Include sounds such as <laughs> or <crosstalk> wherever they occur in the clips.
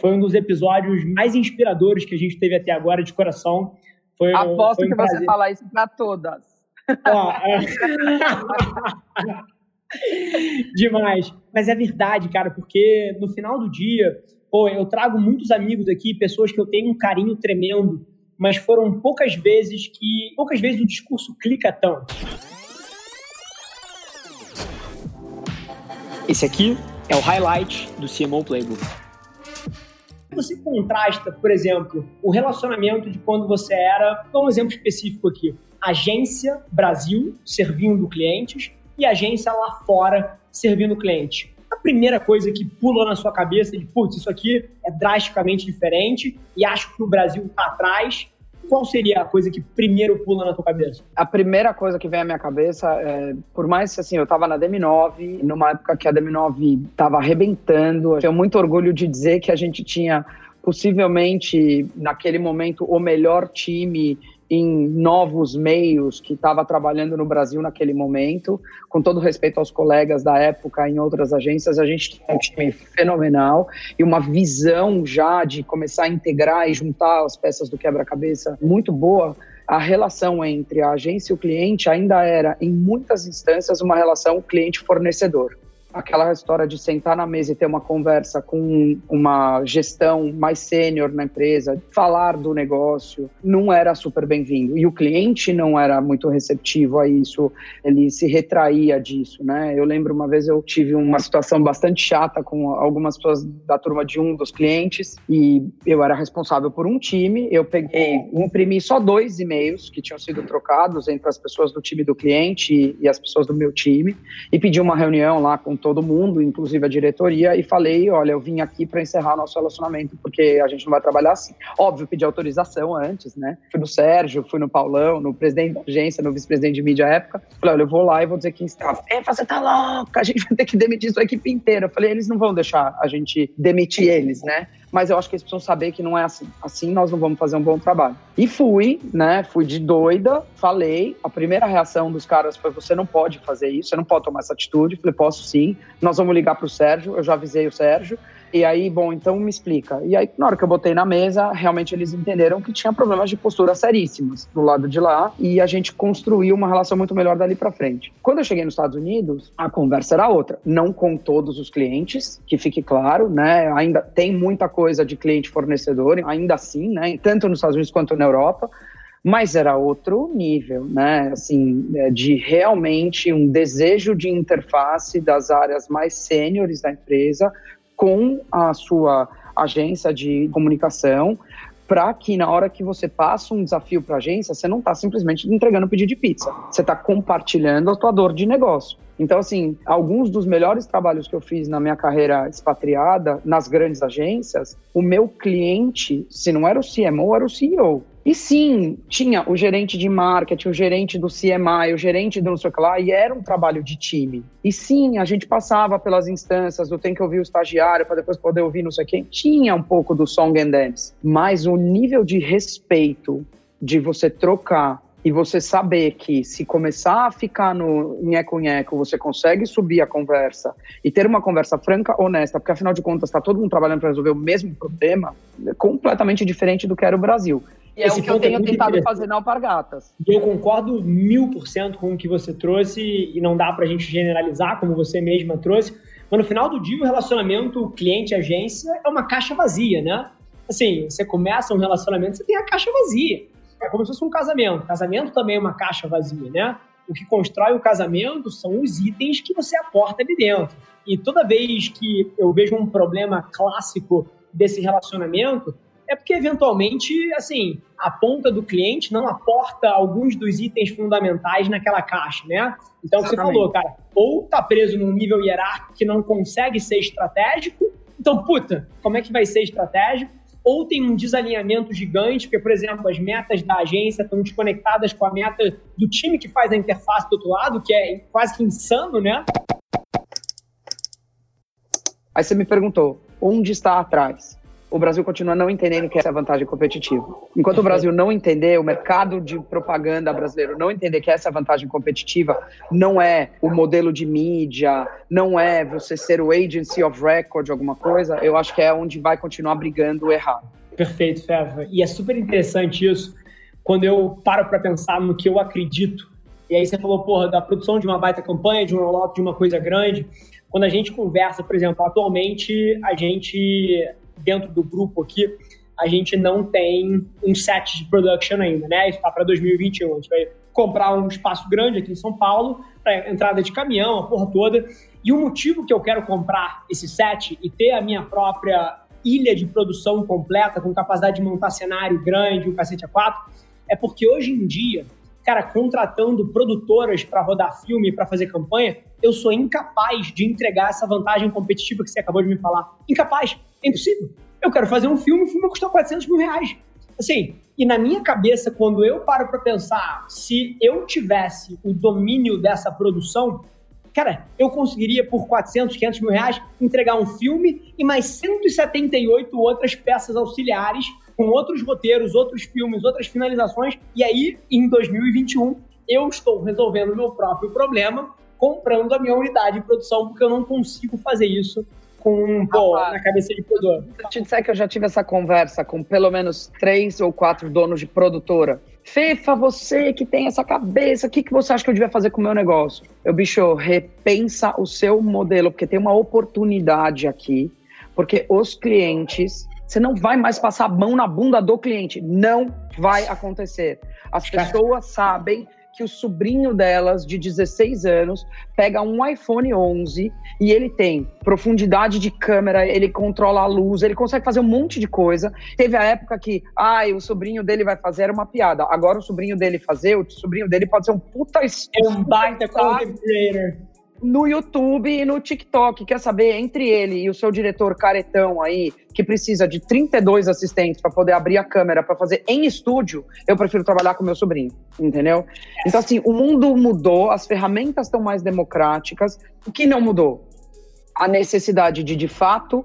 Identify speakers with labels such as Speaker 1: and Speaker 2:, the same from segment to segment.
Speaker 1: Foi um dos episódios mais inspiradores que a gente teve até agora, de coração. Foi,
Speaker 2: Aposto
Speaker 1: foi um
Speaker 2: que
Speaker 1: prazer.
Speaker 2: você fala isso para todas.
Speaker 1: Ó, é... <laughs> Demais. Mas é verdade, cara, porque no final do dia, pô, eu trago muitos amigos aqui, pessoas que eu tenho um carinho tremendo, mas foram poucas vezes que. Poucas vezes o discurso clica tanto. Esse aqui é o highlight do CMO Playbook. Você contrasta, por exemplo, o relacionamento de quando você era, vou um exemplo específico aqui, agência Brasil servindo clientes e agência lá fora servindo cliente. A primeira coisa que pula na sua cabeça de, putz, isso aqui é drasticamente diferente e acho que o Brasil está atrás. Qual seria a coisa que primeiro pula na tua cabeça?
Speaker 2: A primeira coisa que vem à minha cabeça é, por mais assim, eu estava na DM9, numa época que a DM9 estava arrebentando, eu tenho muito orgulho de dizer que a gente tinha possivelmente naquele momento o melhor time em novos meios que estava trabalhando no Brasil naquele momento. Com todo respeito aos colegas da época em outras agências, a gente tinha um time fenomenal e uma visão já de começar a integrar e juntar as peças do quebra-cabeça muito boa. A relação entre a agência e o cliente ainda era, em muitas instâncias, uma relação cliente-fornecedor aquela história de sentar na mesa e ter uma conversa com uma gestão mais sênior na empresa, falar do negócio, não era super bem-vindo. E o cliente não era muito receptivo a isso, ele se retraía disso, né? Eu lembro uma vez eu tive uma situação bastante chata com algumas pessoas da turma de um dos clientes e eu era responsável por um time, eu peguei, imprimi só dois e-mails que tinham sido trocados entre as pessoas do time do cliente e as pessoas do meu time e pedi uma reunião lá com todo mundo, inclusive a diretoria, e falei: olha, eu vim aqui para encerrar nosso relacionamento, porque a gente não vai trabalhar assim. Óbvio, pedi autorização antes, né? Fui no Sérgio, fui no Paulão, no presidente da agência, no vice-presidente de mídia à época. Falei: olha, eu vou lá e vou dizer que está. É, você tá louca, a gente vai ter que demitir sua equipe inteira. Eu falei: eles não vão deixar a gente demitir eles, né? Mas eu acho que eles precisam saber que não é assim. Assim nós não vamos fazer um bom trabalho. E fui, né? Fui de doida, falei. A primeira reação dos caras foi: você não pode fazer isso, você não pode tomar essa atitude. falei: posso sim. Nós vamos ligar para o Sérgio. Eu já avisei o Sérgio. E aí, bom, então me explica. E aí, na hora que eu botei na mesa, realmente eles entenderam que tinha problemas de postura seríssimos do lado de lá e a gente construiu uma relação muito melhor dali para frente. Quando eu cheguei nos Estados Unidos, a conversa era outra. Não com todos os clientes, que fique claro, né? Ainda tem muita coisa de cliente fornecedor, ainda assim, né? Tanto nos Estados Unidos quanto na Europa mas era outro nível, né? Assim, é, de realmente um desejo de interface das áreas mais sêniores da empresa com a sua agência de comunicação, para que na hora que você passa um desafio para a agência, você não está simplesmente entregando um pedido de pizza, você está compartilhando a tua dor de negócio. Então, assim, alguns dos melhores trabalhos que eu fiz na minha carreira expatriada, nas grandes agências, o meu cliente, se não era o CMO, era o CEO. E sim, tinha o gerente de marketing, o gerente do CMI, o gerente do não sei o que lá, e era um trabalho de time. E sim, a gente passava pelas instâncias do tem que ouvir o estagiário para depois poder ouvir não sei quem. Tinha um pouco do song and dance, mas o nível de respeito de você trocar e você saber que se começar a ficar no nheco-nheco, você consegue subir a conversa e ter uma conversa franca, honesta, porque afinal de contas está todo mundo trabalhando para resolver o mesmo problema, é completamente diferente do que era o Brasil. E é Esse é o que eu tenho é tentado fazer na Alpargatas.
Speaker 1: Eu concordo mil por cento com o que você trouxe e não dá para a gente generalizar, como você mesma trouxe. Mas no final do dia, o relacionamento cliente-agência é uma caixa vazia, né? Assim, você começa um relacionamento, você tem a caixa vazia. É como se fosse um casamento. Casamento também é uma caixa vazia, né? O que constrói o casamento são os itens que você aporta ali dentro. E toda vez que eu vejo um problema clássico desse relacionamento, é porque eventualmente, assim, a ponta do cliente não aporta alguns dos itens fundamentais naquela caixa, né? Então, você falou, cara, ou tá preso num nível hierárquico que não consegue ser estratégico, então, puta, como é que vai ser estratégico? Ou tem um desalinhamento gigante, porque, por exemplo, as metas da agência estão desconectadas com a meta do time que faz a interface do outro lado, que é quase que insano, né?
Speaker 2: Aí você me perguntou, onde está atrás? O Brasil continua não entendendo que essa é a vantagem competitiva. Enquanto o Brasil não entender, o mercado de propaganda brasileiro não entender que essa é a vantagem competitiva, não é o modelo de mídia, não é você ser o agency of record, alguma coisa, eu acho que é onde vai continuar brigando errado.
Speaker 1: Perfeito, Feva. E é super interessante isso, quando eu paro para pensar no que eu acredito. E aí você falou, porra, da produção de uma baita campanha, de um rollout de uma coisa grande. Quando a gente conversa, por exemplo, atualmente a gente dentro do grupo aqui, a gente não tem um set de production ainda, né? Isso está para 2021. A gente vai comprar um espaço grande aqui em São Paulo, para entrada de caminhão, a porra toda. E o motivo que eu quero comprar esse set e ter a minha própria ilha de produção completa, com capacidade de montar cenário grande, um cacete a quatro, é porque hoje em dia, cara, contratando produtoras para rodar filme, para fazer campanha, eu sou incapaz de entregar essa vantagem competitiva que você acabou de me falar. Incapaz. É impossível. Eu quero fazer um filme, o filme custa 400 mil reais. Assim, e na minha cabeça, quando eu paro para pensar, se eu tivesse o domínio dessa produção, cara, eu conseguiria por 400, 500 mil reais entregar um filme e mais 178 outras peças auxiliares com outros roteiros, outros filmes, outras finalizações. E aí, em 2021, eu estou resolvendo meu próprio problema comprando a minha unidade de produção, porque eu não consigo fazer isso com pô, na cabeça de produtor.
Speaker 2: Se eu te disser que eu já tive essa conversa com pelo menos três ou quatro donos de produtora. Fefa, você que tem essa cabeça, o que, que você acha que eu devia fazer com o meu negócio? Eu, bicho, repensa o seu modelo, porque tem uma oportunidade aqui, porque os clientes, você não vai mais passar a mão na bunda do cliente. Não vai acontecer. As pessoas sabem que o sobrinho delas, de 16 anos, pega um iPhone 11 e ele tem profundidade de câmera, ele controla a luz, ele consegue fazer um monte de coisa. Teve a época que, ai, ah, o sobrinho dele vai fazer era uma piada. Agora o sobrinho dele fazer, o sobrinho dele pode ser um puta...
Speaker 1: É um baita content creator
Speaker 2: no YouTube e no TikTok. Quer saber, entre ele e o seu diretor caretão aí, que precisa de 32 assistentes para poder abrir a câmera para fazer em estúdio, eu prefiro trabalhar com meu sobrinho, entendeu? Então, assim, o mundo mudou, as ferramentas estão mais democráticas. O que não mudou? A necessidade de, de fato,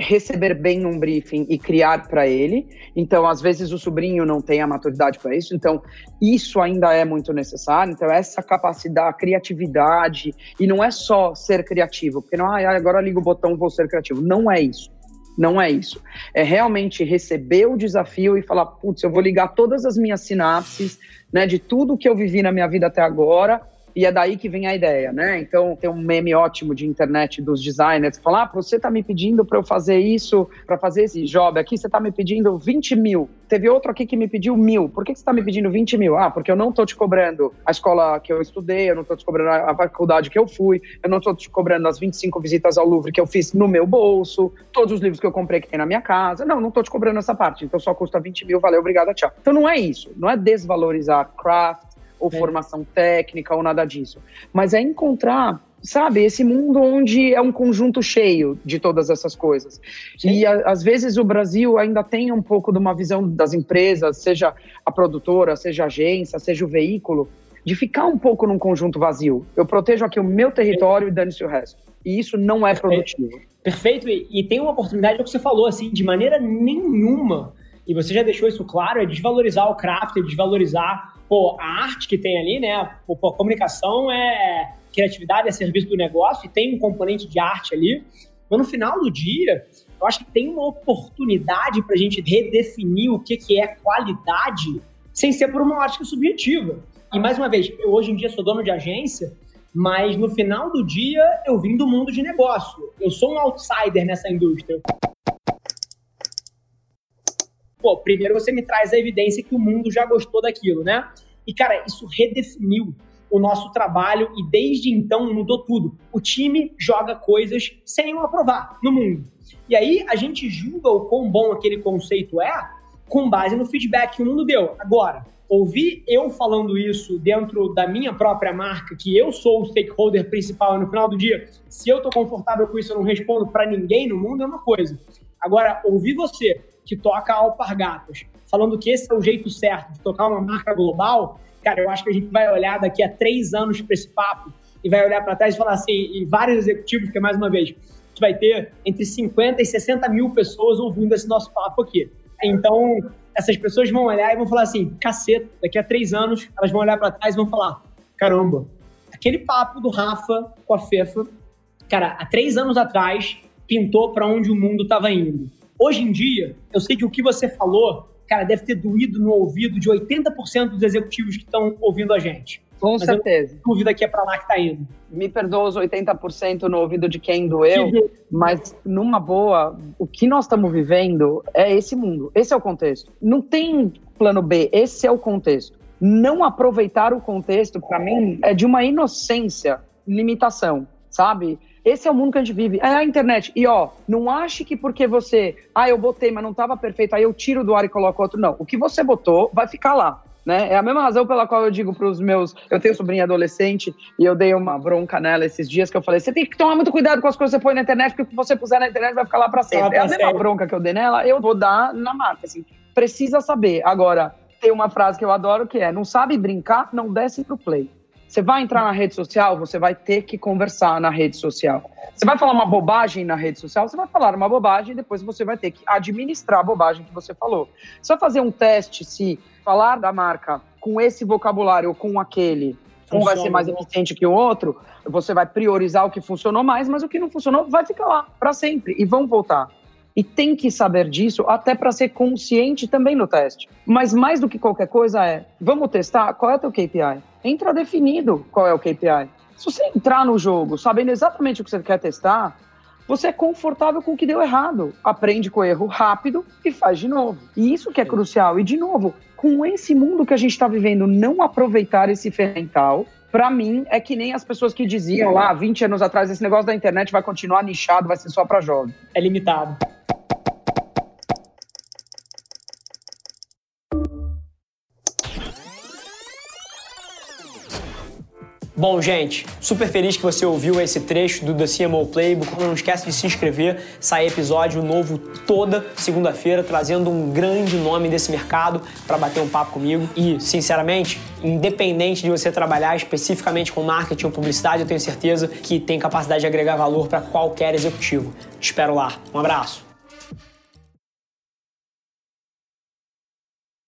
Speaker 2: receber bem um briefing e criar para ele. Então, às vezes o sobrinho não tem a maturidade para isso. Então, isso ainda é muito necessário. Então, essa capacidade, criatividade e não é só ser criativo, porque não, ah, agora ligo o botão vou ser criativo. Não é isso. Não é isso. É realmente receber o desafio e falar, putz, eu vou ligar todas as minhas sinapses, né, de tudo que eu vivi na minha vida até agora e é daí que vem a ideia, né? Então tem um meme ótimo de internet dos designers que fala: ah, você tá me pedindo para eu fazer isso, para fazer esse job aqui, você tá me pedindo 20 mil. Teve outro aqui que me pediu mil. Por que, você tá me pedindo 20 mil? Ah, porque eu não tô te cobrando a escola que eu estudei, eu não tô te cobrando a faculdade que eu fui, eu não tô te cobrando as 25 visitas ao Louvre que eu fiz no meu bolso, todos os livros que eu comprei que tem na minha casa. Não, não tô te cobrando essa parte. Então só custa 20 mil, valeu, obrigado, tchau. Então não é isso. Não é desvalorizar craft, ou é. formação técnica ou nada disso. Mas é encontrar, sabe, esse mundo onde é um conjunto cheio de todas essas coisas. Sim. E a, às vezes o Brasil ainda tem um pouco de uma visão das empresas, seja a produtora, seja a agência, seja o veículo, de ficar um pouco num conjunto vazio. Eu protejo aqui o meu território e dane-se o resto. E isso não é produtivo.
Speaker 1: Perfeito. E, e tem uma oportunidade, é o que você falou, assim, de maneira nenhuma, e você já deixou isso claro, é desvalorizar o craft, é desvalorizar pô, a arte que tem ali, né? Pô, a comunicação é criatividade, é serviço do negócio e tem um componente de arte ali. Mas no final do dia, eu acho que tem uma oportunidade para a gente redefinir o que, que é qualidade sem ser por uma ótica subjetiva. E mais uma vez, eu hoje em dia sou dono de agência, mas no final do dia eu vim do mundo de negócio. Eu sou um outsider nessa indústria. Pô, primeiro você me traz a evidência que o mundo já gostou daquilo, né? E, cara, isso redefiniu o nosso trabalho e desde então mudou tudo. O time joga coisas sem eu aprovar no mundo. E aí a gente julga o quão bom aquele conceito é com base no feedback que o mundo deu. Agora, ouvir eu falando isso dentro da minha própria marca, que eu sou o stakeholder principal no final do dia, se eu tô confortável com isso, eu não respondo para ninguém no mundo, é uma coisa. Agora, ouvir você que toca alpargatas, falando que esse é o jeito certo de tocar uma marca global, cara, eu acho que a gente vai olhar daqui a três anos para esse papo e vai olhar para trás e falar assim, e vários executivos, que mais uma vez, gente vai ter entre 50 e 60 mil pessoas ouvindo esse nosso papo aqui. Então, essas pessoas vão olhar e vão falar assim: caceta, daqui a três anos, elas vão olhar para trás e vão falar: caramba, aquele papo do Rafa com a Fefa, cara, há três anos atrás, pintou para onde o mundo estava indo. Hoje em dia, eu sei que o que você falou, cara, deve ter doído no ouvido de 80% dos executivos que estão ouvindo a gente.
Speaker 2: Com Mas certeza.
Speaker 1: Eu dúvida que é para lá que está indo.
Speaker 2: Me perdoa os 80% no ouvido de quem doeu, mas numa boa, o que nós estamos vivendo é esse mundo. Esse é o contexto. Não tem plano B, esse é o contexto. Não aproveitar o contexto, para mim, é de uma inocência, limitação, sabe? Esse é o mundo que a gente vive. É a internet. E ó, não ache que porque você, ah, eu botei, mas não estava perfeito, aí eu tiro do ar e coloco outro. Não. O que você botou vai ficar lá. Né? É a mesma razão pela qual eu digo para os meus. Eu tenho sobrinha adolescente e eu dei uma bronca nela esses dias que eu falei: você tem que tomar muito cuidado com as coisas que você põe na internet, porque o que você puser na internet vai ficar lá para sempre. é a mesma bronca que eu dei nela, eu vou dar na marca. Assim, precisa saber. Agora, tem uma frase que eu adoro que é: não sabe brincar, não desce pro play. Você vai entrar na rede social, você vai ter que conversar na rede social. Você vai falar uma bobagem na rede social, você vai falar uma bobagem e depois você vai ter que administrar a bobagem que você falou. Você vai fazer um teste se falar da marca com esse vocabulário ou com aquele, um vai ser mais eficiente que o outro, você vai priorizar o que funcionou mais, mas o que não funcionou vai ficar lá para sempre e vão voltar. E tem que saber disso até para ser consciente também no teste. Mas mais do que qualquer coisa é, vamos testar qual é o teu KPI? Entra definido qual é o KPI. Se você entrar no jogo sabendo exatamente o que você quer testar, você é confortável com o que deu errado. Aprende com o erro rápido e faz de novo. E isso que é crucial. E, de novo, com esse mundo que a gente está vivendo, não aproveitar esse ferramental, para mim, é que nem as pessoas que diziam lá 20 anos atrás: esse negócio da internet vai continuar nichado, vai ser só para jovens.
Speaker 1: É limitado. Bom, gente, super feliz que você ouviu esse trecho do The CMO Playbook. Não esquece de se inscrever, sai episódio novo toda segunda-feira, trazendo um grande nome desse mercado para bater um papo comigo. E, sinceramente, independente de você trabalhar especificamente com marketing ou publicidade, eu tenho certeza que tem capacidade de agregar valor para qualquer executivo. Te espero lá. Um abraço.